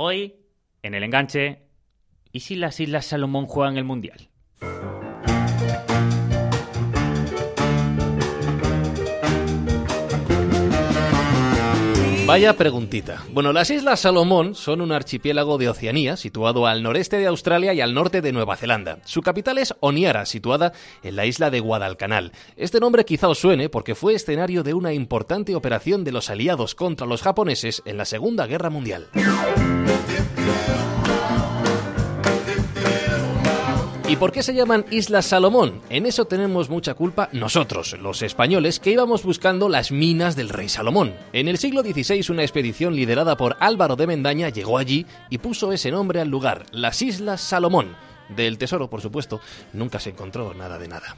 Hoy, en el enganche, ¿y si las Islas Salomón juegan el Mundial? Vaya preguntita. Bueno, las Islas Salomón son un archipiélago de Oceanía situado al noreste de Australia y al norte de Nueva Zelanda. Su capital es Oniara, situada en la isla de Guadalcanal. Este nombre quizá os suene porque fue escenario de una importante operación de los aliados contra los japoneses en la Segunda Guerra Mundial. ¿Y por qué se llaman Islas Salomón? En eso tenemos mucha culpa nosotros, los españoles, que íbamos buscando las minas del rey Salomón. En el siglo XVI una expedición liderada por Álvaro de Mendaña llegó allí y puso ese nombre al lugar, las Islas Salomón. Del tesoro, por supuesto, nunca se encontró nada de nada.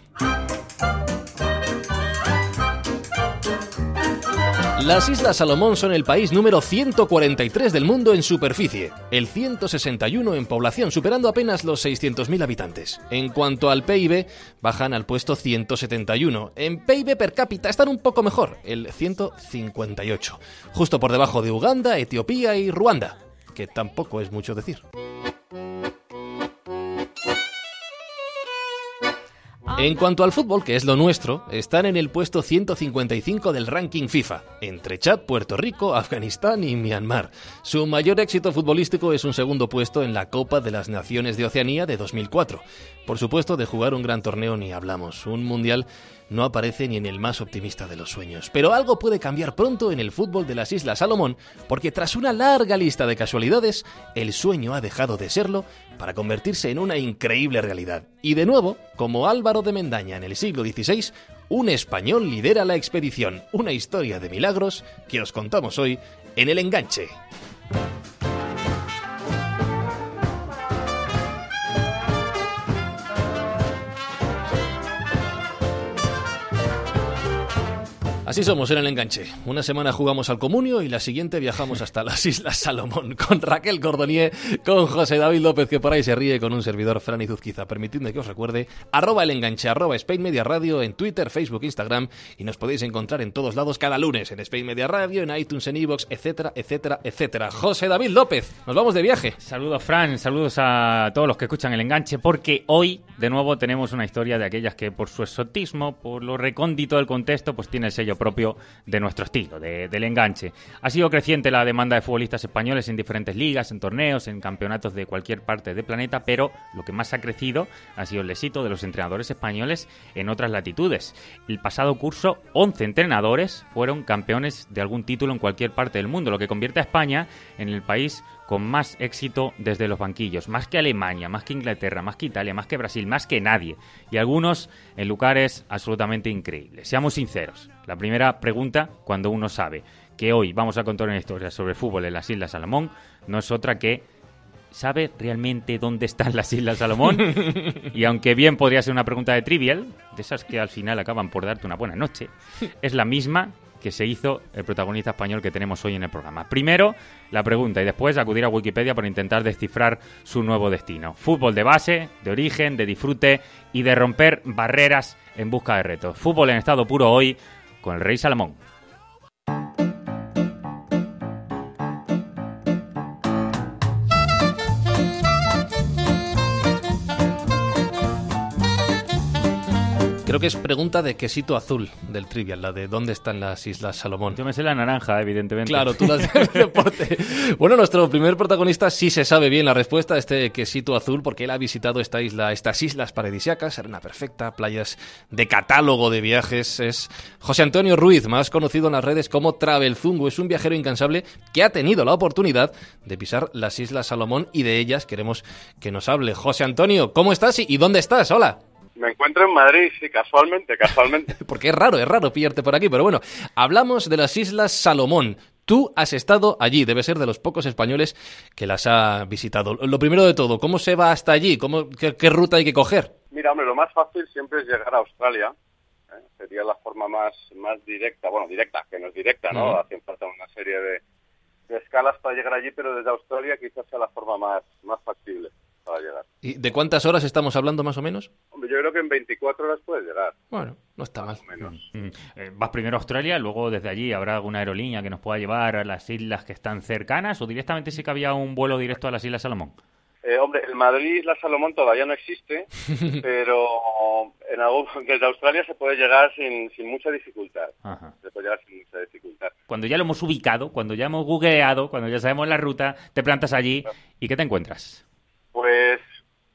Las Islas Salomón son el país número 143 del mundo en superficie, el 161 en población, superando apenas los 600.000 habitantes. En cuanto al PIB, bajan al puesto 171. En PIB per cápita están un poco mejor, el 158, justo por debajo de Uganda, Etiopía y Ruanda, que tampoco es mucho decir. En cuanto al fútbol, que es lo nuestro, están en el puesto 155 del ranking FIFA, entre Chad, Puerto Rico, Afganistán y Myanmar. Su mayor éxito futbolístico es un segundo puesto en la Copa de las Naciones de Oceanía de 2004. Por supuesto, de jugar un gran torneo ni hablamos, un mundial no aparece ni en el más optimista de los sueños. Pero algo puede cambiar pronto en el fútbol de las Islas Salomón, porque tras una larga lista de casualidades, el sueño ha dejado de serlo para convertirse en una increíble realidad. Y de nuevo, como Álvaro de Mendaña en el siglo XVI, un español lidera la expedición, una historia de milagros que os contamos hoy en el enganche. Así somos en el enganche. Una semana jugamos al Comunio y la siguiente viajamos hasta las Islas Salomón con Raquel Cordonier, con José David López que por ahí se ríe con un servidor Fran Izuzquiza. Permitidme que os recuerde arroba el enganche, arroba Spain Media Radio en Twitter, Facebook, Instagram y nos podéis encontrar en todos lados cada lunes en Spain Media Radio, en iTunes, en Evox, etcétera, etcétera, etcétera. José David López, nos vamos de viaje. Saludos Fran, saludos a todos los que escuchan el enganche porque hoy de nuevo tenemos una historia de aquellas que por su exotismo, por lo recóndito del contexto, pues tiene el sello propio de nuestro estilo, del enganche. Ha sido creciente la demanda de futbolistas españoles en diferentes ligas, en torneos, en campeonatos de cualquier parte del planeta, pero lo que más ha crecido ha sido el éxito de los entrenadores españoles en otras latitudes. El pasado curso, 11 entrenadores fueron campeones de algún título en cualquier parte del mundo, lo que convierte a España en el país con más éxito desde los banquillos, más que Alemania, más que Inglaterra, más que Italia, más que Brasil, más que nadie. Y algunos en lugares absolutamente increíbles. Seamos sinceros. La primera pregunta, cuando uno sabe que hoy vamos a contar una historia sobre fútbol en las Islas Salomón, no es otra que ¿sabe realmente dónde están las Islas Salomón? y aunque bien podría ser una pregunta de trivial, de esas que al final acaban por darte una buena noche, es la misma que se hizo el protagonista español que tenemos hoy en el programa. Primero, la pregunta y después acudir a Wikipedia para intentar descifrar su nuevo destino. Fútbol de base, de origen, de disfrute y de romper barreras en busca de retos. Fútbol en estado puro hoy con el Rey Salomón. Creo que es pregunta de quesito azul del trivial, la de dónde están las Islas Salomón. Yo me sé la naranja, evidentemente. Claro, tú las del deporte. Bueno, nuestro primer protagonista sí se sabe bien la respuesta, este quesito azul, porque él ha visitado esta isla, estas islas paradisiacas, arena perfecta, playas de catálogo de viajes. Es José Antonio Ruiz, más conocido en las redes como Travel Zungo. Es un viajero incansable que ha tenido la oportunidad de pisar las Islas Salomón y de ellas queremos que nos hable. José Antonio, ¿cómo estás y dónde estás? Hola. Me encuentro en Madrid, sí, casualmente, casualmente. Porque es raro, es raro pillarte por aquí, pero bueno, hablamos de las Islas Salomón. Tú has estado allí, debe ser de los pocos españoles que las ha visitado. Lo primero de todo, ¿cómo se va hasta allí? ¿Cómo, qué, ruta hay que coger? Mira, hombre, lo más fácil siempre es llegar a Australia. ¿eh? Sería la forma más, más directa, bueno, directa, que no es directa, ¿no? Hacen falta una serie de, de escalas para llegar allí, pero desde Australia quizás sea la forma más, más factible para llegar. ¿Y de cuántas horas estamos hablando más o menos? Hombre, yo creo que en 24 horas puedes llegar. Bueno, no está mal. Más o menos. Mm, eh, vas primero a Australia, luego desde allí habrá alguna aerolínea que nos pueda llevar a las islas que están cercanas o directamente sí que había un vuelo directo a las Islas Salomón. Eh, hombre, el Madrid, la Salomón todavía no existe, pero en algún- desde Australia se puede llegar sin, sin mucha dificultad. Ajá. Se puede llegar sin mucha dificultad. Cuando ya lo hemos ubicado, cuando ya hemos googleado, cuando ya sabemos la ruta, te plantas allí y ¿qué te encuentras? Pues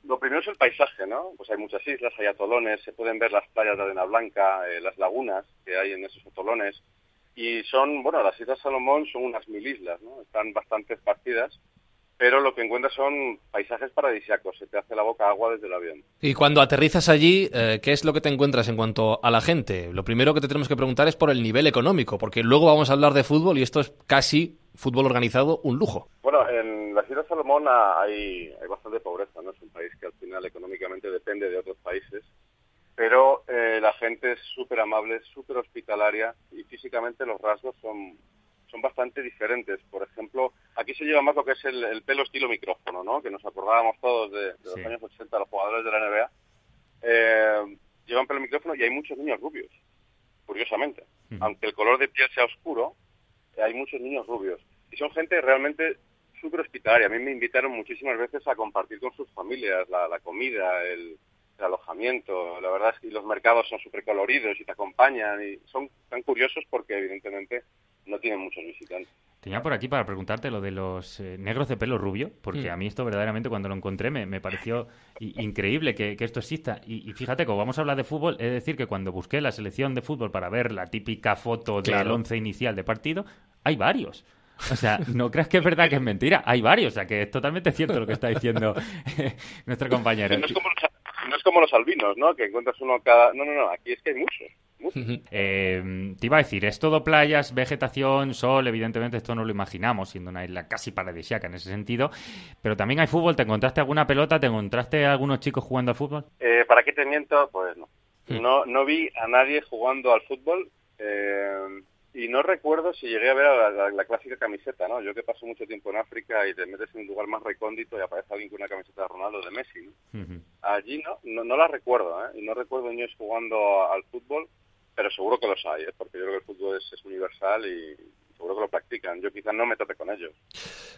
lo primero es el paisaje, ¿no? Pues hay muchas islas, hay atolones, se pueden ver las playas de arena blanca, eh, las lagunas que hay en esos atolones. Y son, bueno, las Islas Salomón son unas mil islas, ¿no? Están bastante esparcidas, pero lo que encuentras son paisajes paradisíacos, se te hace la boca agua desde el avión. Y cuando aterrizas allí, eh, ¿qué es lo que te encuentras en cuanto a la gente? Lo primero que te tenemos que preguntar es por el nivel económico, porque luego vamos a hablar de fútbol y esto es casi fútbol organizado, un lujo. Bueno, en las Islas Salomón hay, hay bastante pobreza, ¿no? Es un país que al final económicamente depende de otros países, pero eh, la gente es súper amable, súper hospitalaria y físicamente los rasgos son, son bastante diferentes. Por ejemplo, aquí se lleva más lo que es el, el pelo estilo micrófono, ¿no? Que nos acordábamos todos de, de los años 80, los jugadores de la NBA. Eh, llevan pelo micrófono y hay muchos niños rubios, curiosamente. Ujú. Aunque el color de piel sea oscuro, hay muchos niños rubios. Y son gente realmente súper hospitalaria. A mí me invitaron muchísimas veces a compartir con sus familias la, la comida, el, el alojamiento. La verdad es que los mercados son súper coloridos y te acompañan. Y son tan curiosos porque evidentemente no tienen muchos visitantes. Tenía por aquí para preguntarte lo de los eh, negros de pelo rubio, porque Mm. a mí esto verdaderamente cuando lo encontré me, me pareció increíble que, que esto exista. Y, y fíjate, como vamos a hablar de fútbol, es decir, que cuando busqué la selección de fútbol para ver la típica foto del Claro. once inicial de partido, hay varios. O sea, no creas que es verdad que es mentira, hay varios. O sea, que es totalmente cierto lo que está diciendo nuestro compañero. No es como los, no es como los albinos, ¿no? Que encuentras uno cada... No, no, no. Aquí es que hay muchos. Eh, te iba a decir, es todo playas, vegetación, sol, evidentemente esto no lo imaginamos, siendo una isla casi paradisíaca en ese sentido, pero también hay fútbol, ¿te encontraste alguna pelota? ¿Te encontraste algunos chicos jugando al fútbol? Eh, ¿Para qué te miento? Pues no. No, no vi a nadie jugando al fútbol eh, y no recuerdo si llegué a ver a la, la- la clásica camiseta, ¿no? Yo que paso mucho tiempo en África y te metes en un lugar más recóndito y aparece alguien con una camiseta de Ronaldo de Messi, ¿no? Allí no, no, no la recuerdo, ¿eh? Y no recuerdo niños jugando a- al fútbol, pero seguro que los hay, ¿eh? Porque yo creo que el fútbol es, es universal y seguro que lo practican. Yo quizás no me tope con ellos.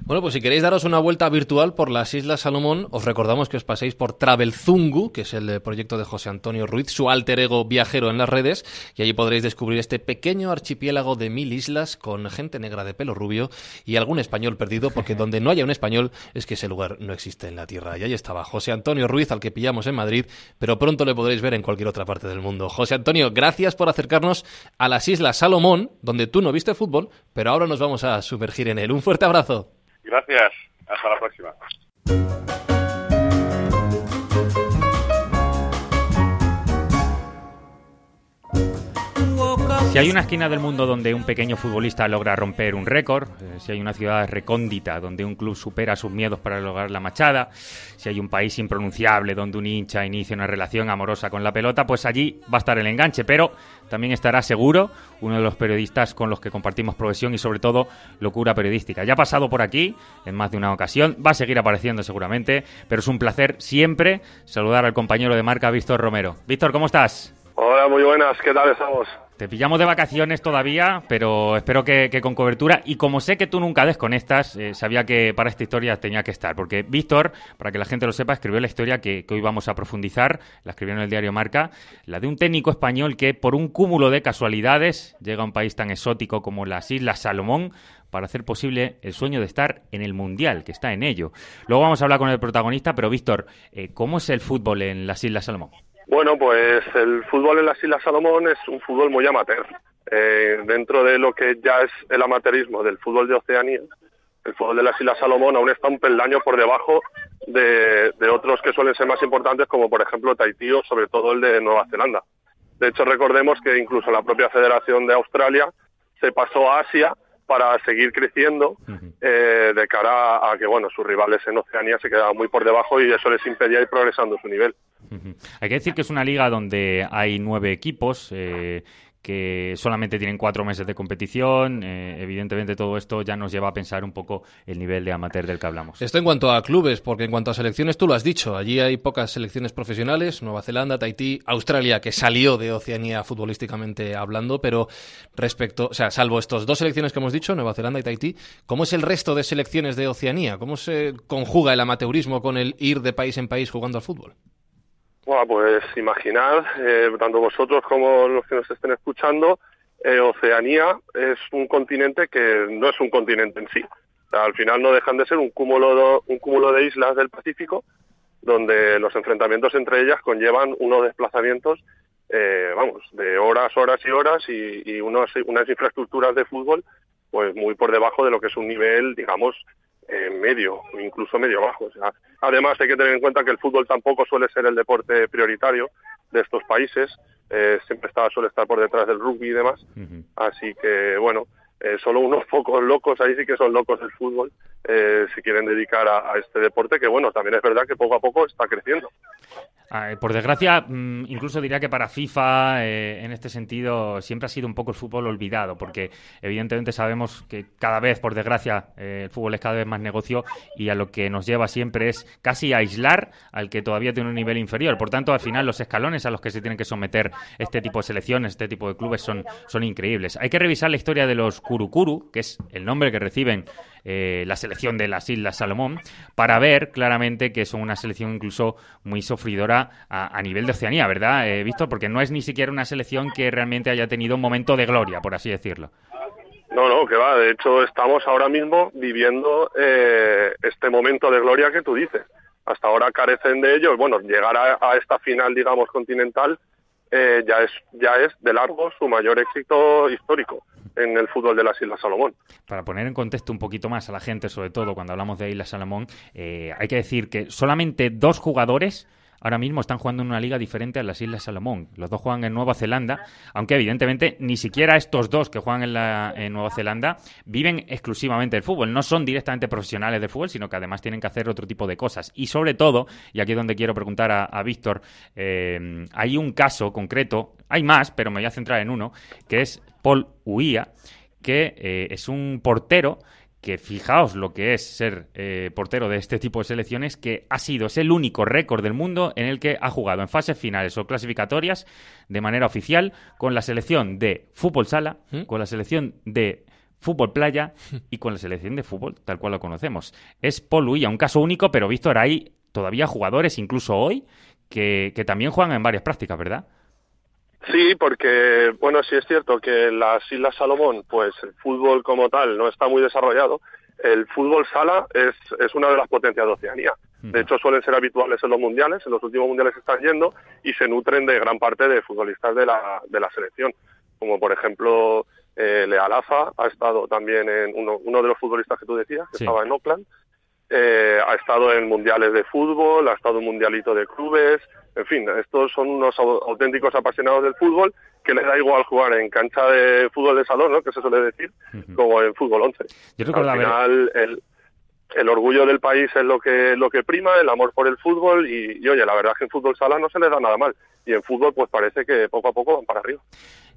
Bueno, pues si queréis daros una vuelta virtual por las Islas Salomón, os recordamos que os paséis por Travelzungu, que es el eh, proyecto de José Antonio Ruiz, su alter ego viajero en las redes, y allí podréis descubrir este pequeño archipiélago de mil islas con gente negra de pelo rubio y algún español perdido, porque donde no haya un español es que ese lugar no existe en la tierra. Y ahí estaba José Antonio Ruiz, al que pillamos en Madrid, pero pronto le podréis ver en cualquier otra parte del mundo. José Antonio, gracias por acercarnos a las Islas Salomón, donde tú no viste fútbol, pero ahora nos vamos a sumergir en él. Un fuerte abrazo. Gracias. Hasta la próxima. Si hay una esquina del mundo donde un pequeño futbolista logra romper un récord, eh, si hay una ciudad recóndita donde un club supera sus miedos para lograr la machada, si hay un país impronunciable donde un hincha inicia una relación amorosa con la pelota, pues allí va a estar el enganche, pero también estará seguro uno de los periodistas con los que compartimos profesión y sobre todo locura periodística. Ya ha pasado por aquí en más de una ocasión, va a seguir apareciendo seguramente, pero es un placer siempre saludar al compañero de marca Víctor Romero. Víctor, ¿cómo estás? Hola, muy buenas, ¿qué tal estamos? Te pillamos de vacaciones todavía, pero espero que, con cobertura. Y como sé que tú nunca desconectas, eh, sabía que para esta historia tenía que estar. Porque Víctor, para que la gente lo sepa, escribió la historia que, que hoy vamos a profundizar. La escribió en el diario Marca. La de un técnico español que, por un cúmulo de casualidades, llega a un país tan exótico como las Islas Salomón para hacer posible el sueño de estar en el Mundial, que está en ello. Luego vamos a hablar con el protagonista, pero Víctor, eh, ¿cómo es el fútbol en las Islas Salomón? Bueno, pues el fútbol en las Islas Salomón es un fútbol muy amateur. Eh, dentro de lo que ya es el amateurismo del fútbol de Oceanía, el fútbol de las Islas Salomón aún está un peldaño por debajo de, de otros que suelen ser más importantes, como por ejemplo Tahití o sobre todo el de Nueva Zelanda. De hecho, recordemos que incluso la propia Federación de Australia se pasó a Asia para seguir creciendo eh, de cara a, a que bueno sus rivales en Oceanía se quedaban muy por debajo y eso les impedía ir progresando su nivel. Hay que decir que es una liga donde hay nueve equipos eh, que solamente tienen cuatro meses de competición. Eh, evidentemente todo esto ya nos lleva a pensar un poco el nivel de amateur del que hablamos. Esto en cuanto a clubes, porque en cuanto a selecciones tú lo has dicho, allí hay pocas selecciones profesionales, Nueva Zelanda, Tahití, Australia, que salió de Oceanía futbolísticamente hablando, pero respecto, o sea, salvo estas dos selecciones que hemos dicho, Nueva Zelanda y Tahití, ¿cómo es el resto de selecciones de Oceanía? ¿Cómo se conjuga el amateurismo con el ir de país en país jugando al fútbol? Bueno, pues imaginad, eh, tanto vosotros como los que nos estén escuchando, eh, Oceanía es un continente que no es un continente en sí. al final no dejan de ser un cúmulo, de, un cúmulo de islas del Pacífico, donde los enfrentamientos entre ellas conllevan unos desplazamientos, eh, vamos, de horas, horas y horas y, y unos, unas infraestructuras de fútbol pues muy por debajo de lo que es un nivel, digamos, eh, medio, incluso medio bajo. O sea, además hay que tener en cuenta que el fútbol tampoco suele ser el deporte prioritario de estos países, eh, siempre está, suele estar por detrás del rugby y demás. Así que, bueno, eh, solo unos pocos locos, ahí sí que son locos del fútbol, eh, se quieren dedicar a, este deporte que, bueno, también es verdad que poco a poco está creciendo. Ah, por desgracia, mm, incluso diría que para FIFA, eh, en este sentido, siempre ha sido un poco el fútbol olvidado, porque evidentemente sabemos que cada vez, por desgracia, el fútbol es cada vez más negocio y a lo que nos lleva siempre es casi aislar al que todavía tiene un nivel inferior. Por tanto, al final, los escalones a los que se tienen que someter este tipo de selecciones, este tipo de clubes, son, son increíbles. Hay que revisar la historia de los Kurukuru, que es el nombre que reciben eh, la selección de las Islas Salomón, para ver claramente que son una selección incluso muy sufridora a, nivel de Oceanía, ¿verdad, eh, Víctor? Porque no es ni siquiera una selección que realmente haya tenido un momento de gloria, por así decirlo. No, no, que va. De hecho, estamos ahora mismo viviendo eh, este momento de gloria que tú dices. Hasta ahora carecen de ellos. Bueno, llegar a, esta final, digamos, continental ya es ya es de largo su mayor éxito histórico en el fútbol de las Islas Salomón. Para poner en contexto un poquito más a la gente, sobre todo cuando hablamos de Islas Salomón, eh, hay que decir que solamente dos jugadores ahora mismo están jugando en una liga diferente a las Islas Salomón. Los dos juegan en Nueva Zelanda, aunque evidentemente ni siquiera estos dos que juegan en, la, Nueva Zelanda viven exclusivamente del fútbol. No son directamente profesionales de fútbol, sino que además tienen que hacer otro tipo de cosas. Y sobre todo, y aquí es donde quiero preguntar a, Víctor, eh, hay un caso concreto, hay más, pero me voy a centrar en uno, que es Paul Huía, que eh, es un portero que fijaos lo que es ser eh, portero de este tipo de selecciones, que ha sido, es el único récord del mundo en el que ha jugado en fases finales o clasificatorias de manera oficial con la selección de fútbol sala, ¿Mm? con la selección de fútbol playa y con la selección de fútbol tal cual lo conocemos. Es Paul un caso único, pero Víctor, hay todavía jugadores, incluso hoy, que, que también juegan en varias prácticas, ¿verdad? Sí, porque, bueno, sí es cierto que en las Islas Salomón, pues el fútbol como tal no está muy desarrollado. El fútbol sala es, es una de las potencias de Oceanía. De hecho, suelen ser habituales en los mundiales, en los últimos mundiales están yendo y se nutren de gran parte de futbolistas de la, de la selección. Como por ejemplo, eh, Lealaza ha estado también en uno, uno de los futbolistas que tú decías, que estaba en Oakland. Eh, ha estado en mundiales de fútbol, ha estado en mundialito de clubes, en fin, estos son unos auténticos apasionados del fútbol que les da igual jugar en cancha de fútbol de salón, ¿no? que se suele decir, como en fútbol 11. Al final, el, el orgullo del país es lo que lo que prima, el amor por el fútbol y, oye, la verdad es que en fútbol sala no se les da nada mal y en fútbol pues parece que poco a poco van para arriba.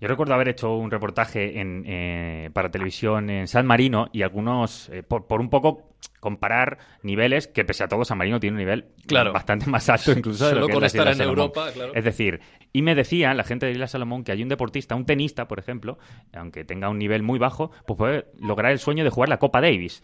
Yo recuerdo haber hecho un reportaje en, eh, para televisión en San Marino y algunos, eh, por, por, un poco comparar niveles, que pese a todo San Marino tiene un nivel bastante más alto incluso de lo que es en Europa. Es decir, y me decía la gente de Isla Salomón que hay un deportista, un tenista, por ejemplo, aunque tenga un nivel muy bajo, pues puede lograr el sueño de jugar la Copa Davis.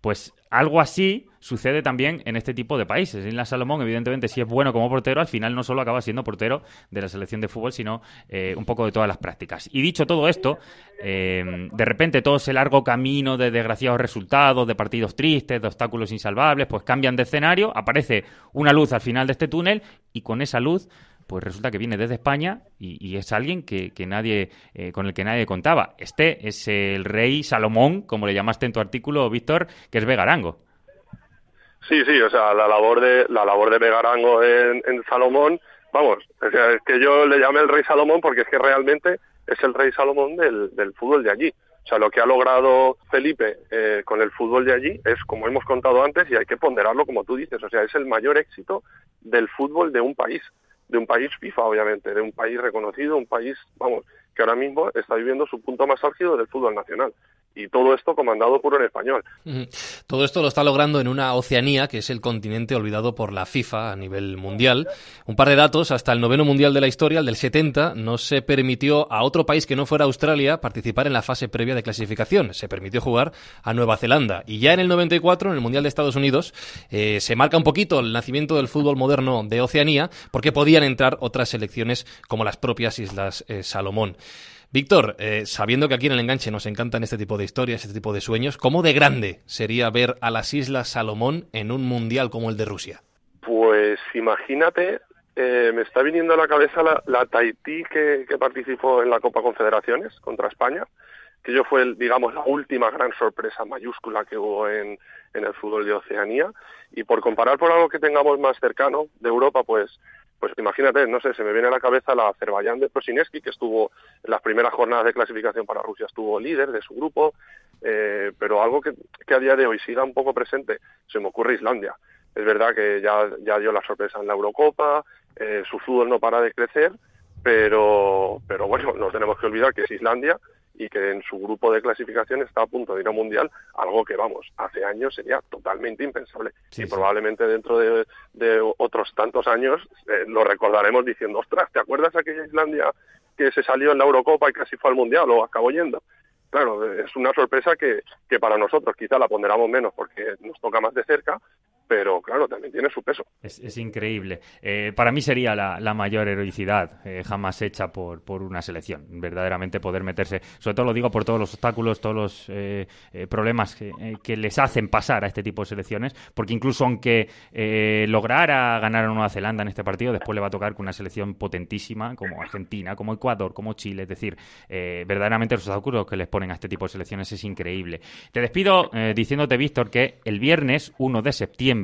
Pues algo así sucede también en este tipo de países. En la Salomón, evidentemente, si es bueno como portero, al final no solo acaba siendo portero de la selección de fútbol, sino eh, un poco de todas las prácticas. Y dicho todo esto, eh, de repente todo ese largo camino de desgraciados resultados, de partidos tristes, de obstáculos insalvables, pues cambian de escenario, aparece una luz al final de este túnel y con esa luz pues resulta que viene desde España y, es alguien que, nadie, eh, con el que nadie contaba. Este es el rey Salomón, como le llamaste en tu artículo, Víctor, que es Vegarango. Sí, sí, o sea, la labor de la labor de Vegarango en, Salomón, vamos, es que yo le llame el rey Salomón porque es que realmente es el rey Salomón del, fútbol de allí. O sea, lo que ha logrado Felipe eh, con el fútbol de allí es, como hemos contado antes, y hay que ponderarlo como tú dices, o sea, es el mayor éxito del fútbol de un país de un país FIFA, obviamente, de un país reconocido, un país, vamos, que ahora mismo está viviendo su punto más álgido del fútbol nacional y todo esto comandado por un español. Todo esto lo está logrando en una Oceanía, que es el continente olvidado por la FIFA a nivel mundial. Un par de datos, hasta el noveno mundial de la historia, el del 70, no se permitió a otro país que no fuera Australia participar en la fase previa de clasificación. Se permitió jugar a Nueva Zelanda. Y ya en el 94, en el Mundial de Estados Unidos, eh, se marca un poquito el nacimiento del fútbol moderno de Oceanía, porque podían entrar otras selecciones como las propias Islas eh, Salomón. Víctor, eh, sabiendo que aquí en el enganche nos encantan este tipo de historias, este tipo de sueños, ¿cómo de grande sería ver a las Islas Salomón en un mundial como el de Rusia? Pues imagínate, eh, me está viniendo a la cabeza la, Tahití que, participó en la Copa Confederaciones contra España, que yo fue, digamos, la última gran sorpresa mayúscula que hubo en, en el fútbol de Oceanía. Y por comparar por algo que tengamos más cercano de Europa, pues pues imagínate, no sé, se me viene a la cabeza la Azerbaiyán de Prosineski, que estuvo en las primeras jornadas de clasificación para Rusia, estuvo líder de su grupo, eh, pero algo que, a día de hoy siga un poco presente, se me ocurre Islandia. Es verdad que ya, ya dio la sorpresa en la Eurocopa, eh, su fútbol no para de crecer, pero, pero bueno, no tenemos que olvidar que es Islandia y que en su grupo de clasificación está a punto de ir a mundial, algo que, vamos, hace años sería totalmente impensable. y probablemente dentro de, otros tantos años eh, lo recordaremos diciendo, ostras, ¿te acuerdas aquella Islandia que se salió en la Eurocopa y casi fue al mundial o acabó yendo? Claro, es una sorpresa que, que para nosotros quizá la ponderamos menos porque nos toca más de cerca, pero claro, también tiene su peso. Es, increíble. Eh, para mí sería la, mayor heroicidad eh, jamás hecha por, por, una selección, verdaderamente poder meterse, sobre todo lo digo por todos los obstáculos, todos los eh, problemas que, les hacen pasar a este tipo de selecciones, porque incluso aunque lograra ganar a Nueva Zelanda en este partido, después le va a tocar con una selección potentísima como Argentina, como Ecuador, como Chile, es decir, verdaderamente los obstáculos que les ponen a este tipo de selecciones es increíble. Te despido diciéndote, Víctor, que el viernes 1 de septiembre,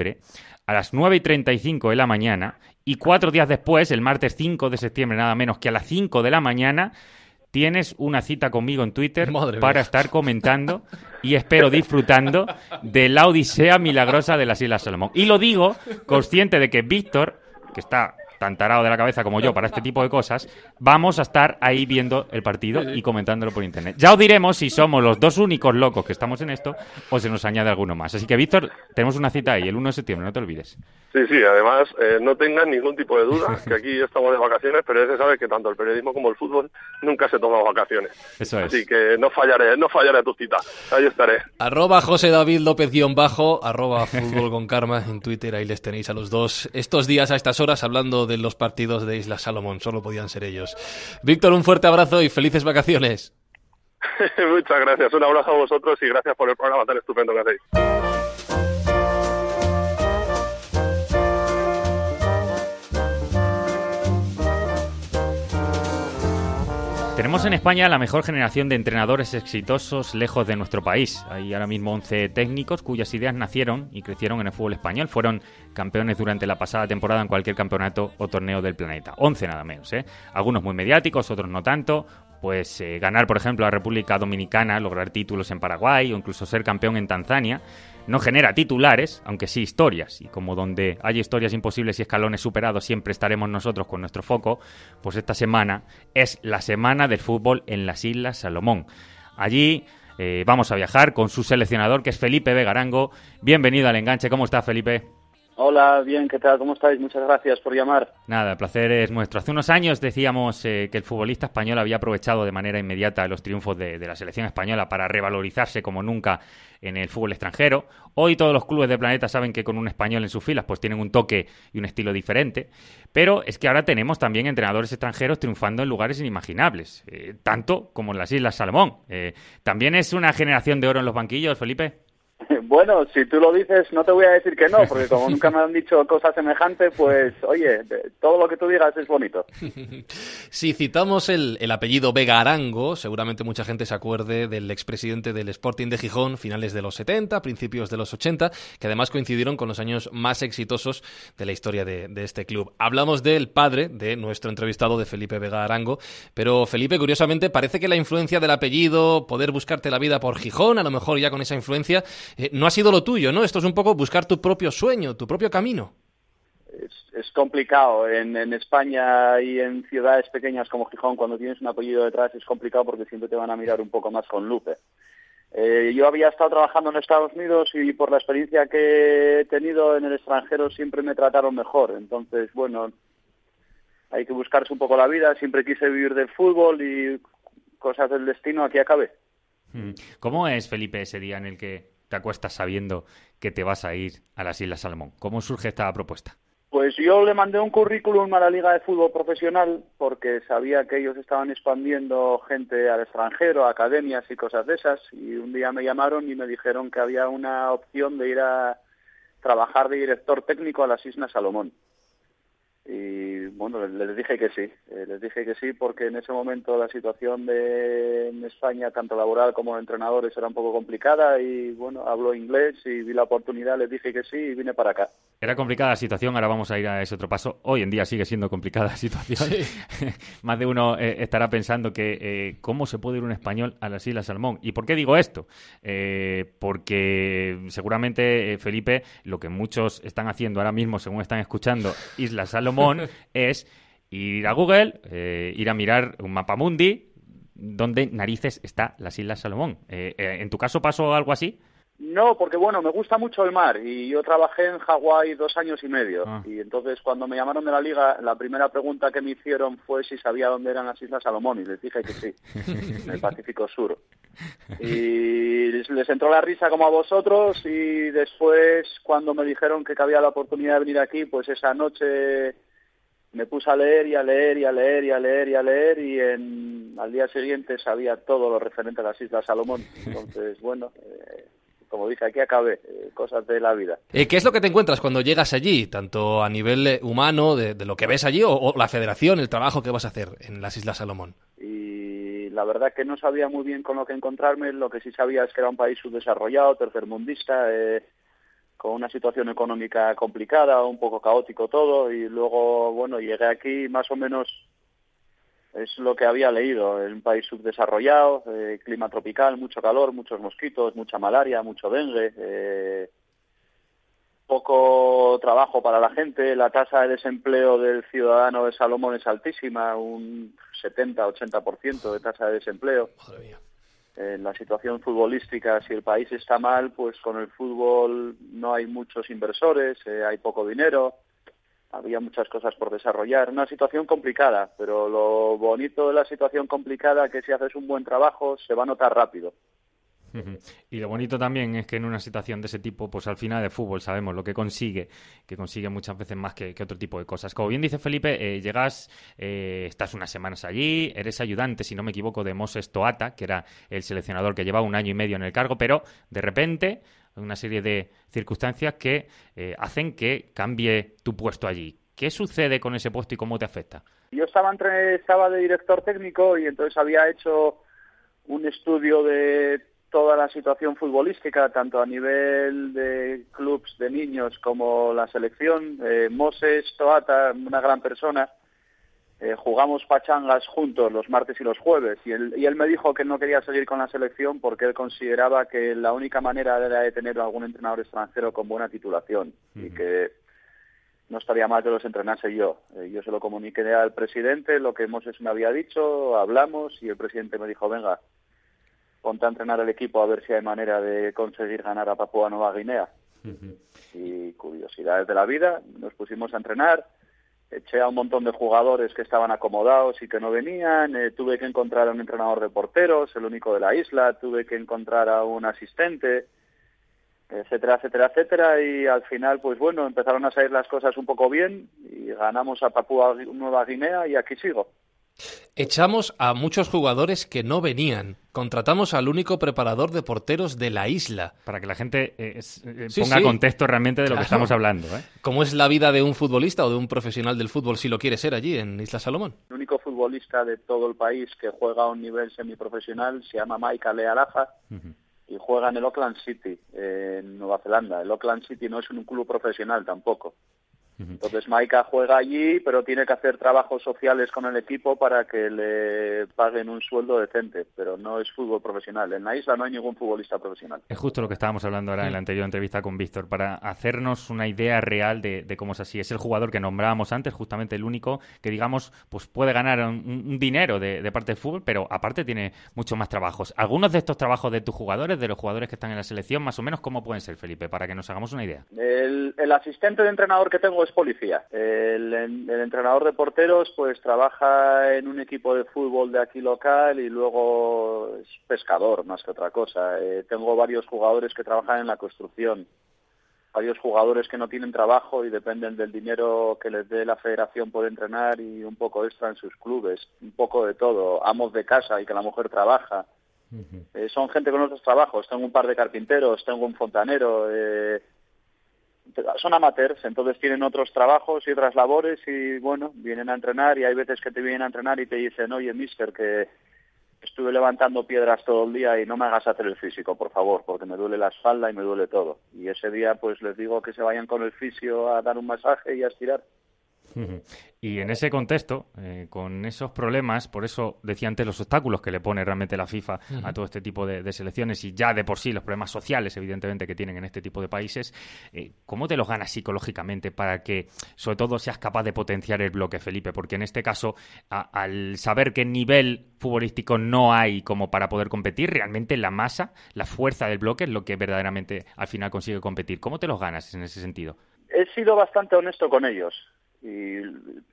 a las 9 y 35 de la mañana y cuatro días después, el martes 5 de septiembre, nada menos que a las 5 de la mañana, tienes una cita conmigo en Twitter para estar comentando y espero disfrutando de la odisea milagrosa de las Islas Salomón. Y lo digo consciente de que Víctor, que está tan tarado de la cabeza como yo para este tipo de cosas, vamos a estar ahí viendo el partido y comentándolo por internet. Ya os diremos si somos los dos únicos locos que estamos en esto o se nos añade alguno más. Así que, Víctor, tenemos una cita ahí el 1 de septiembre, no te olvides. Sí, sí, además eh, no tengan ningún tipo de duda que aquí estamos de vacaciones, pero ese sabe que tanto el periodismo como el fútbol nunca se toman vacaciones. Eso es. Así que no fallaré, no fallaré a tu cita. Ahí estaré. Arroba José David López guion bajo, arroba fútbol con karma en Twitter, ahí les tenéis a los dos estos días a estas horas hablando de los partidos de Isla Salomón, solo podían ser ellos. Víctor, un fuerte abrazo y felices vacaciones. Muchas gracias, un abrazo a vosotros y gracias por el programa tan estupendo que hacéis. Tenemos en España la mejor generación de entrenadores exitosos lejos de nuestro país. Hay ahora mismo 11 técnicos cuyas ideas nacieron y crecieron en el fútbol español. Fueron campeones durante la pasada temporada en cualquier campeonato o torneo del planeta. 11 nada menos, ¿eh? Algunos muy mediáticos, otros no tanto. Pues eh, ganar, por ejemplo, a República Dominicana, lograr títulos en Paraguay o incluso ser campeón en Tanzania no genera titulares, aunque sí historias. Y como donde hay historias imposibles y escalones superados siempre estaremos nosotros con nuestro foco, pues esta semana es la semana del fútbol en las Islas Salomón. Allí eh, vamos a viajar con su seleccionador, que es Felipe Vegarango. Bienvenido al enganche. ¿Cómo está, Felipe? Hola, bien, ¿qué tal? ¿Cómo estáis? Muchas gracias por llamar. Nada, el placer es nuestro. Hace unos años decíamos eh, que el futbolista español había aprovechado de manera inmediata los triunfos de, la selección española para revalorizarse como nunca en el fútbol extranjero. Hoy todos los clubes del planeta saben que con un español en sus filas pues tienen un toque y un estilo diferente. Pero es que ahora tenemos también entrenadores extranjeros triunfando en lugares inimaginables, eh, tanto como en las Islas Salomón. Eh, ¿También es una generación de oro en los banquillos, Felipe? Bueno, si tú lo dices, no te voy a decir que no, porque como nunca me han dicho cosas semejantes, pues oye, todo lo que tú digas es bonito. Si citamos el, apellido Vega Arango, seguramente mucha gente se acuerde del expresidente del Sporting de Gijón, finales de los 70, principios de los 80, que además coincidieron con los años más exitosos de la historia de, de este club. Hablamos del padre de nuestro entrevistado, de Felipe Vega Arango, pero Felipe, curiosamente, parece que la influencia del apellido, poder buscarte la vida por Gijón, a lo mejor ya con esa influencia, eh, no ha sido lo tuyo, ¿no? Esto es un poco buscar tu propio sueño, tu propio camino. es complicado. En, en, España y en ciudades pequeñas como Gijón, cuando tienes un apellido detrás, es complicado porque siempre te van a mirar un poco más con lupe. Eh, yo había estado trabajando en Estados Unidos y por la experiencia que he tenido en el extranjero siempre me trataron mejor. Entonces, bueno, hay que buscarse un poco la vida. Siempre quise vivir del fútbol y cosas del destino, aquí acabé. Mm. ¿Cómo es, Felipe, ese día en el que te sabiendo que te vas a ir a las Islas Salomón? ¿Cómo surge esta propuesta? Pues yo le mandé un currículum a la Liga de Fútbol Profesional porque sabía que ellos estaban expandiendo gente al extranjero, academias y cosas de esas. Y un día me llamaron y me dijeron que había una opción de ir a trabajar de director técnico a las Islas Salomón y bueno, les dije que sí, eh, les dije que sí porque en ese momento la situación de en España, tanto laboral como de entrenadores, era un poco complicada y bueno, hablo inglés y vi la oportunidad, les dije que sí y vine para acá. Era complicada la situación, ahora vamos a ir a ese otro paso. Hoy en día sigue siendo complicada la situación. Más de uno eh, estará pensando que eh, cómo se puede ir un español a las Islas Salmón. ¿Y por qué digo esto? porque seguramente, Felipe, lo que muchos están haciendo ahora mismo, según están escuchando, Islas Salomón, es ir a Google, eh, ir a mirar un mapa mundi, donde narices está las Islas Salomón. Eh, eh, ¿En tu caso pasó algo así? No, porque bueno, me gusta mucho el mar y yo trabajé en Hawái dos años y medio. Ah. Y entonces cuando me llamaron de la liga, la primera pregunta que me hicieron fue si sabía dónde eran las Islas Salomón y les dije que sí, en el Pacífico Sur. Y les entró la risa como a vosotros y después cuando me dijeron que cabía la oportunidad de venir aquí, pues esa noche me puse a leer y a leer y a leer y a leer y a leer y en, al día siguiente sabía todo lo referente a las Islas Salomón. Entonces, bueno, eh, como dije, aquí acabe, eh, cosas de la vida. Eh, ¿Qué es lo que te encuentras cuando llegas allí, tanto a nivel humano, de, lo que ves allí, o, la federación, el trabajo que vas a hacer en las Islas Salomón? Y la verdad que no sabía muy bien con lo que encontrarme, lo que sí sabía es que era un país subdesarrollado, tercermundista, eh, con una situación económica complicada, un poco caótico todo, y luego, bueno, llegué aquí más o menos es lo que había leído, en un país subdesarrollado, eh, clima tropical, mucho calor, muchos mosquitos, mucha malaria, mucho dengue, eh, poco trabajo para la gente, la tasa de desempleo del ciudadano de Salomón es altísima, un 70-80% de tasa de desempleo. Madre en la situación futbolística, si el país está mal, pues con el fútbol no hay muchos inversores, eh, hay poco dinero, había muchas cosas por desarrollar. Una situación complicada, pero lo bonito de la situación complicada es que si haces un buen trabajo se va a notar rápido. Y lo bonito también es que en una situación de ese tipo, pues al final de fútbol sabemos lo que consigue, que consigue muchas veces más que, otro tipo de cosas. Como bien dice Felipe, eh, llegas, eh, estás unas semanas allí, eres ayudante, si no me equivoco, de Moses Toata, que era el seleccionador que llevaba un año y medio en el cargo, pero de repente una serie de circunstancias que eh, hacen que cambie tu puesto allí. ¿Qué sucede con ese puesto y cómo te afecta? Yo estaba, entre, estaba de director técnico y entonces había hecho un estudio de toda la situación futbolística, tanto a nivel de clubs de niños como la selección. Eh, Moses Toata, una gran persona, eh, jugamos pachangas juntos los martes y los jueves y él, y él me dijo que no quería seguir con la selección porque él consideraba que la única manera era de tener algún entrenador extranjero con buena titulación y que no estaría mal que los entrenase yo. Eh, yo se lo comuniqué al presidente, lo que Moses me había dicho, hablamos y el presidente me dijo, venga, ponte a entrenar el equipo a ver si hay manera de conseguir ganar a Papua Nueva Guinea. Y curiosidades de la vida, nos pusimos a entrenar, eché a un montón de jugadores que estaban acomodados y que no venían, eh, tuve que encontrar a un entrenador de porteros, el único de la isla, tuve que encontrar a un asistente, etcétera, etcétera, etcétera, y al final, pues bueno, empezaron a salir las cosas un poco bien y ganamos a Papua Nueva Guinea y aquí sigo. Echamos a muchos jugadores que no venían. Contratamos al único preparador de porteros de la isla. Para que la gente eh, eh, ponga contexto realmente de lo que estamos hablando. ¿eh? ¿Cómo es la vida de un futbolista o de un profesional del fútbol si lo quiere ser allí en Isla Salomón? El único futbolista de todo el país que juega a un nivel semiprofesional se llama Mike Alealafa y juega en el Auckland City, en Nueva Zelanda. El Auckland City no es un club profesional tampoco. Entonces Maika juega allí, pero tiene que hacer trabajos sociales con el equipo para que le paguen un sueldo decente, pero no es fútbol profesional. En la isla no hay ningún futbolista profesional. Es justo lo que estábamos hablando ahora en la anterior entrevista con Víctor, para hacernos una idea real de, cómo es así. Es el jugador que nombrábamos antes, justamente el único que, digamos, pues puede ganar un, dinero de, parte del fútbol, pero aparte tiene muchos más trabajos. Algunos de estos trabajos de tus jugadores, de los jugadores que están en la selección, más o menos, ¿cómo pueden ser, Felipe? Para que nos hagamos una idea. el asistente de entrenador que tengo es policía. El, entrenador de porteros pues trabaja en un equipo de fútbol de aquí local y luego es pescador más que otra cosa. Eh, tengo varios jugadores que trabajan en la construcción, varios jugadores que no tienen trabajo y dependen del dinero que les dé la federación por entrenar y un poco extra en sus clubes, un poco de todo, amos de casa y que la mujer trabaja. Eh, son gente con otros trabajos. Tengo un par de carpinteros, tengo un fontanero. Eh, son amateurs, entonces tienen otros trabajos y otras labores y bueno, vienen a entrenar y hay veces que te vienen a entrenar y te dicen, oye, mister, que estuve levantando piedras todo el día y no me hagas hacer el físico, por favor, porque me duele la espalda y me duele todo. Y ese día pues les digo que se vayan con el fisio a dar un masaje y a estirar. Y en ese contexto, eh, con esos problemas, por eso decía antes los obstáculos que le pone realmente la FIFA a todo este tipo de, selecciones y ya de por sí los problemas sociales, evidentemente, que tienen en este tipo de países, eh, ¿cómo te los ganas psicológicamente para que, sobre todo, seas capaz de potenciar el bloque, Felipe? Porque en este caso, al saber qué nivel futbolístico no hay como para poder competir, realmente la masa, la fuerza del bloque es lo que verdaderamente al final consigue competir. ¿Cómo te los ganas en ese sentido? He sido bastante honesto con ellos y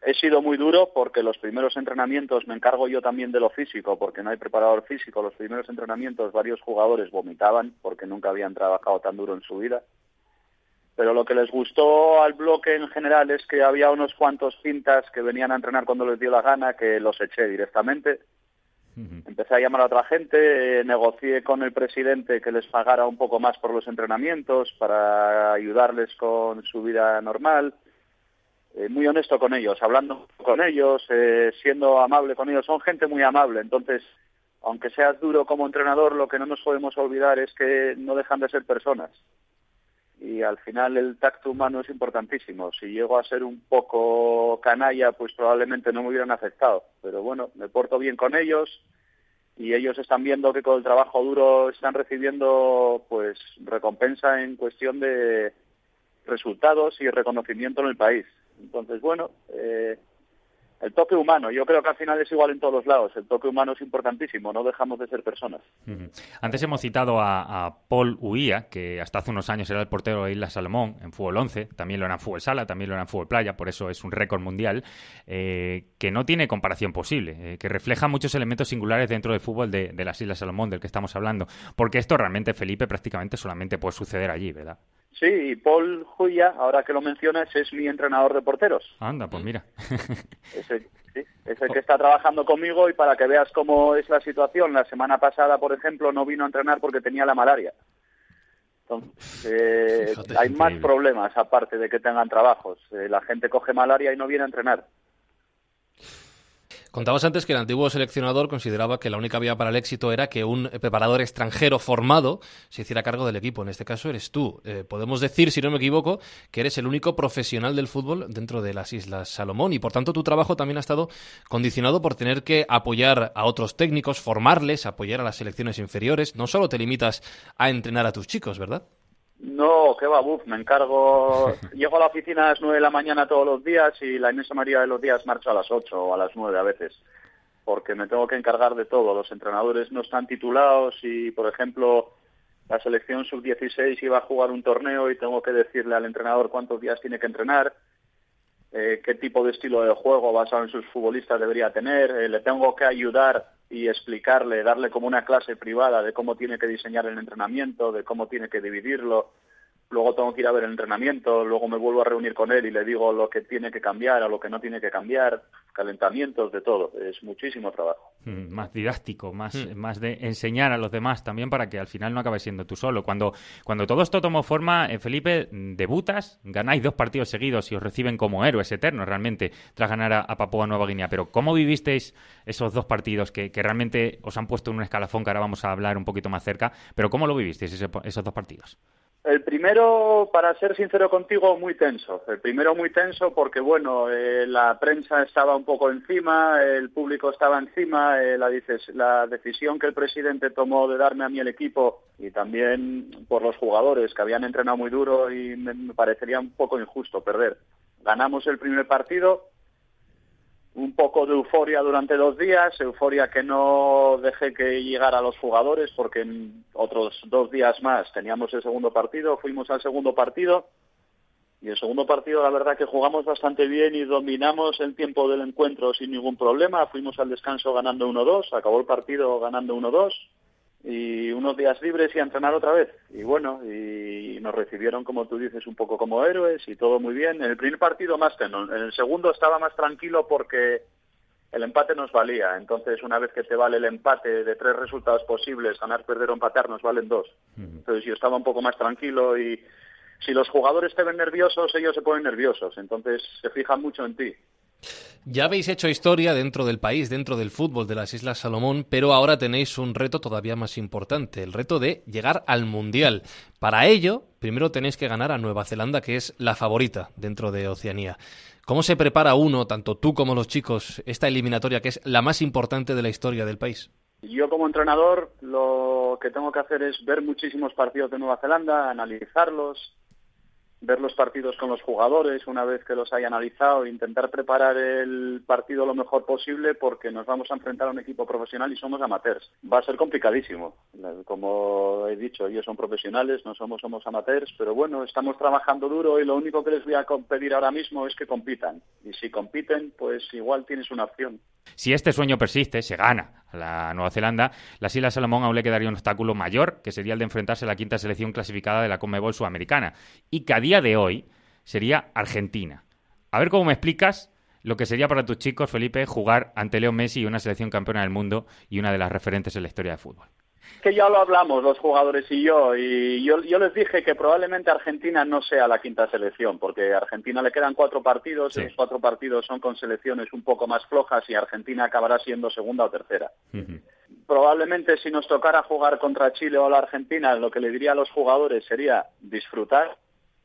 he sido muy duro porque los primeros entrenamientos me encargo yo también de lo físico porque no hay preparador físico los primeros entrenamientos varios jugadores vomitaban porque nunca habían trabajado tan duro en su vida. Pero lo que les gustó al bloque en general es que había unos cuantos cintas que venían a entrenar cuando les dio la gana que los eché directamente. Empecé a llamar a otra gente negocié con el presidente que les pagara un poco más por los entrenamientos para ayudarles con su vida normal eh, muy honesto con ellos, hablando con ellos, eh, siendo amable con ellos. Son gente muy amable, entonces, aunque seas duro como entrenador, lo que no nos podemos olvidar es que no dejan de ser personas. Y al final el tacto humano es importantísimo. Si llego a ser un poco canalla, pues probablemente no me hubieran aceptado. Pero bueno, me porto bien con ellos y ellos están viendo que con el trabajo duro están recibiendo pues recompensa en cuestión de resultados y reconocimiento en el país. Entonces, bueno, eh, el toque humano, yo creo que al final es igual en todos lados. El toque humano es importantísimo, no dejamos de ser personas. Antes hemos citado a, Paul Huía, que hasta hace unos años era el portero de Isla Salomón en fútbol 11, también lo era en fútbol sala, también lo era en fútbol playa, por eso es un récord mundial, eh, que no tiene comparación posible, eh, que refleja muchos elementos singulares dentro del fútbol de, de las Islas Salomón, del que estamos hablando. Porque esto realmente, Felipe, prácticamente solamente puede suceder allí, ¿verdad? Sí, y Paul Juya, ahora que lo mencionas, es mi entrenador de porteros. Anda, pues mira. es, el, que está trabajando conmigo y para que veas cómo es la situación. La semana pasada, por ejemplo, no vino a entrenar porque tenía la malaria. Entonces, eh, hay más problemas aparte de que tengan trabajos. Eh, la gente coge malaria y no viene a entrenar. Contabas antes que el antiguo seleccionador consideraba que la única vía para el éxito era que un preparador extranjero formado se hiciera cargo del equipo. En este caso eres tú. Eh, podemos decir, si no me equivoco, que eres el único profesional del fútbol dentro de las Islas Salomón y por tanto tu trabajo también ha estado condicionado por tener que apoyar a otros técnicos, formarles, apoyar a las selecciones inferiores. No solo te limitas a entrenar a tus chicos, ¿verdad? No, qué va, buf, me encargo. Llego a la oficina a las nueve de la mañana todos los días y la inmensa mayoría de los días marcho a las ocho o a las nueve a veces, porque me tengo que encargar de todo. Los entrenadores no están titulados y, por ejemplo, la selección sub-16 iba a jugar un torneo y tengo que decirle al entrenador cuántos días tiene que entrenar, eh, qué tipo de estilo de juego basado en sus futbolistas debería tener, eh, le tengo que ayudar y explicarle, darle como una clase privada de cómo tiene que diseñar el entrenamiento, de cómo tiene que dividirlo. Luego tengo que ir a ver el entrenamiento, luego me vuelvo a reunir con él y le digo lo que tiene que cambiar o lo que no tiene que cambiar, calentamientos, de todo. Es muchísimo trabajo. Mm, más didáctico, más, mm. más de enseñar a los demás también para que al final no acabes siendo tú solo. Cuando, cuando todo esto tomó forma, eh, Felipe, debutas, ganáis dos partidos seguidos y os reciben como héroes eternos realmente tras ganar a, Papua Nueva Guinea. Pero ¿cómo vivisteis esos dos partidos que, realmente os han puesto en un escalafón que ahora vamos a hablar un poquito más cerca? Pero ¿cómo lo vivisteis esos dos partidos? El primero, para ser sincero contigo, muy tenso. El primero muy tenso porque, bueno, eh, la prensa estaba un poco encima, el público estaba encima, eh, la, la decisión que el presidente tomó de darme a mí el equipo y también por los jugadores que habían entrenado muy duro y me parecería un poco injusto perder. Ganamos el primer partido, un poco de euforia durante dos días, euforia que no dejé que llegara a los jugadores porque en otros dos días más teníamos el segundo partido, fuimos al segundo partido. Y el segundo partido la verdad que jugamos bastante bien y dominamos el tiempo del encuentro sin ningún problema, fuimos al descanso ganando 1-2, acabó el partido ganando 1-2 y unos días libres y a entrenar otra vez. Y bueno, y nos recibieron, como tú dices, un poco como héroes y todo muy bien. En el primer partido más que. En el segundo estaba más tranquilo porque el empate nos valía. Entonces, una vez que te vale el empate de tres resultados posibles, ganar, perder o empatar, nos valen dos. Entonces, yo estaba un poco más tranquilo y si los jugadores te ven nerviosos, ellos se ponen nerviosos. Entonces, se fijan mucho en ti. Ya habéis hecho historia dentro del país, dentro del fútbol de las Islas Salomón, pero ahora tenéis un reto todavía más importante, el reto de llegar al Mundial. Para ello, primero tenéis que ganar a Nueva Zelanda, que es la favorita dentro de Oceanía. ¿Cómo se prepara uno, tanto tú como los chicos, esta eliminatoria que es la más importante de la historia del país? Yo como entrenador lo que tengo que hacer es ver muchísimos partidos de Nueva Zelanda, analizarlos, ver los partidos con los jugadores una vez que los haya analizado, intentar preparar el partido lo mejor posible porque nos vamos a enfrentar a un equipo profesional y somos amateurs. Va a ser complicadísimo. Como he dicho, ellos son profesionales, no somos, somos amateurs, pero bueno, estamos trabajando duro y lo único que les voy a pedir ahora mismo es que compitan. Y si compiten, pues igual tienes una opción. Si este sueño persiste, se gana a la Nueva Zelanda, las Islas Salomón aún le quedaría un obstáculo mayor, que sería el de enfrentarse a la quinta selección clasificada de la Conmebol Sudamericana, y que a día de hoy sería Argentina. A ver cómo me explicas lo que sería para tus chicos, Felipe, jugar ante Leo Messi y una selección campeona del mundo y una de las referentes en la historia del fútbol que ya lo hablamos los jugadores y yo, y yo, les dije que probablemente Argentina no sea la quinta selección, porque a Argentina le quedan cuatro partidos, y los cuatro partidos son con selecciones un poco más flojas y Argentina acabará siendo segunda o tercera. Probablemente si nos tocara jugar contra Chile o la Argentina, lo que le diría a los jugadores sería disfrutar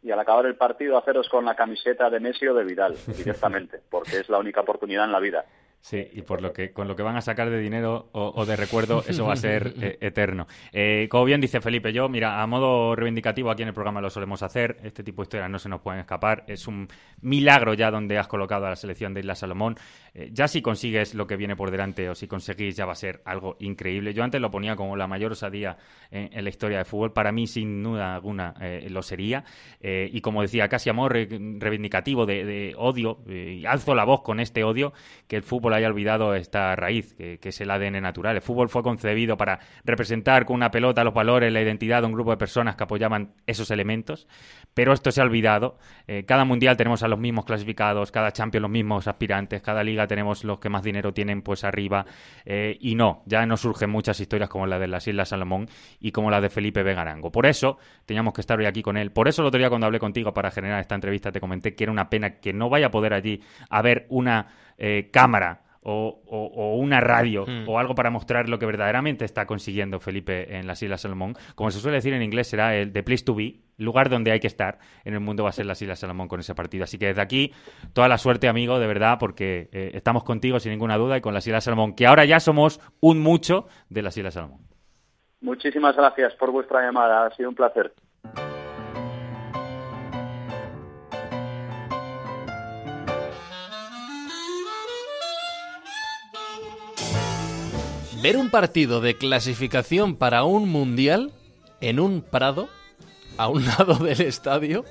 y al acabar el partido haceros con la camiseta de Messi o de Vidal directamente, porque es la única oportunidad en la vida. Sí, y por lo que con lo que van a sacar de dinero o, de recuerdo, eso va a ser eh, eterno. Eh, como bien dice Felipe, yo, mira, a modo reivindicativo aquí en el programa lo solemos hacer. Este tipo de historias no se nos pueden escapar. Es un milagro ya donde has colocado a la selección de Isla Salomón. Eh, ya si consigues lo que viene por delante o si conseguís, ya va a ser algo increíble. Yo antes lo ponía como la mayor osadía en, la historia de fútbol. Para mí, sin duda alguna, lo sería. y como decía, casi amor reivindicativo de, de odio. y alzo la voz con este odio que el fútbol haya olvidado esta raíz, que, es el ADN natural. El fútbol fue concebido para representar con una pelota los valores, la identidad de un grupo de personas que apoyaban esos elementos, pero esto se ha olvidado. Eh, cada mundial tenemos a los mismos clasificados, cada champion los mismos aspirantes, cada liga tenemos los que más dinero tienen pues arriba, eh, y no, ya no surgen muchas historias como la de las Islas Salomón y como la de Felipe Vegarango. Por eso teníamos que estar hoy aquí con él. Por eso el otro día cuando hablé contigo para generar esta entrevista te comenté que era una pena que no vaya a poder allí a ver una eh, cámara o, una radio hmm. o algo para mostrar lo que verdaderamente está consiguiendo Felipe en las Islas Salomón. Como se suele decir en inglés, será el the place to be, lugar donde hay que estar en el mundo va a ser las Islas Salomón con ese partido. Así que desde aquí, toda la suerte, amigo, de verdad, porque eh, estamos contigo sin ninguna duda y con las Islas Salomón, que ahora ya somos un mucho de las Islas Salomón. Muchísimas gracias por vuestra llamada, ha sido un placer. Ver un partido de clasificación para un mundial en un prado a un lado del estadio,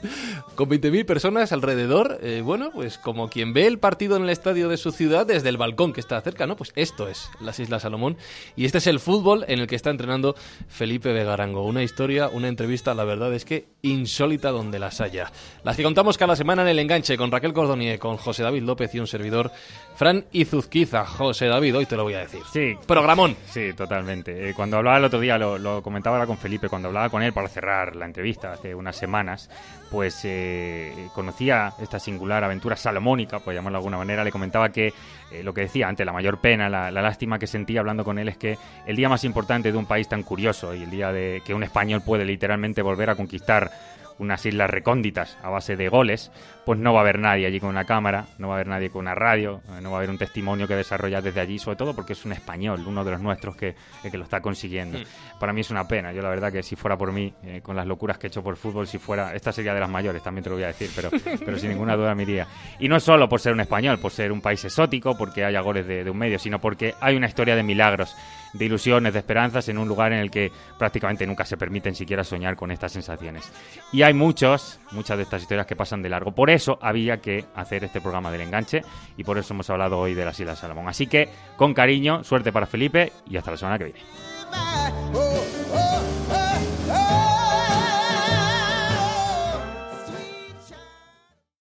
con 20.000 personas alrededor. Eh, bueno, pues como quien ve el partido en el estadio de su ciudad desde el balcón que está cerca, ¿no? Pues esto es las Islas Salomón. Y este es el fútbol en el que está entrenando Felipe Vegarango. Una historia, una entrevista, la verdad es que insólita donde las haya. Las que contamos cada semana en el enganche con Raquel Cordonier, con José David López y un servidor, Fran Izuzquiza. José David, hoy te lo voy a decir. Sí. Programón. Sí, totalmente. Eh, cuando hablaba el otro día, lo, lo comentaba ahora con Felipe, cuando hablaba con él para cerrar la entrevista hace unas semanas, pues eh, conocía esta singular aventura salomónica, por llamarlo de alguna manera, le comentaba que eh, lo que decía antes, la mayor pena, la, la, lástima que sentía hablando con él es que el día más importante de un país tan curioso y el día de que un español puede literalmente volver a conquistar unas islas recónditas a base de goles, pues no va a haber nadie allí con una cámara, no va a haber nadie con una radio, eh, no va a haber un testimonio que desarrollar desde allí, sobre todo porque es un español, uno de los nuestros que, que lo está consiguiendo. Mm. Para mí es una pena, yo la verdad que si fuera por mí, eh, con las locuras que he hecho por fútbol, si fuera, esta sería de las mayores, también te lo voy a decir, pero, pero sin ninguna duda me iría. Y no solo por ser un español, por ser un país exótico, porque haya goles de, de un medio, sino porque hay una historia de milagros de ilusiones, de esperanzas en un lugar en el que prácticamente nunca se permiten siquiera soñar con estas sensaciones. Y hay muchos, muchas de estas historias que pasan de largo. Por eso había que hacer este programa del enganche y por eso hemos hablado hoy de las Islas Salomón. Así que, con cariño, suerte para Felipe y hasta la semana que viene.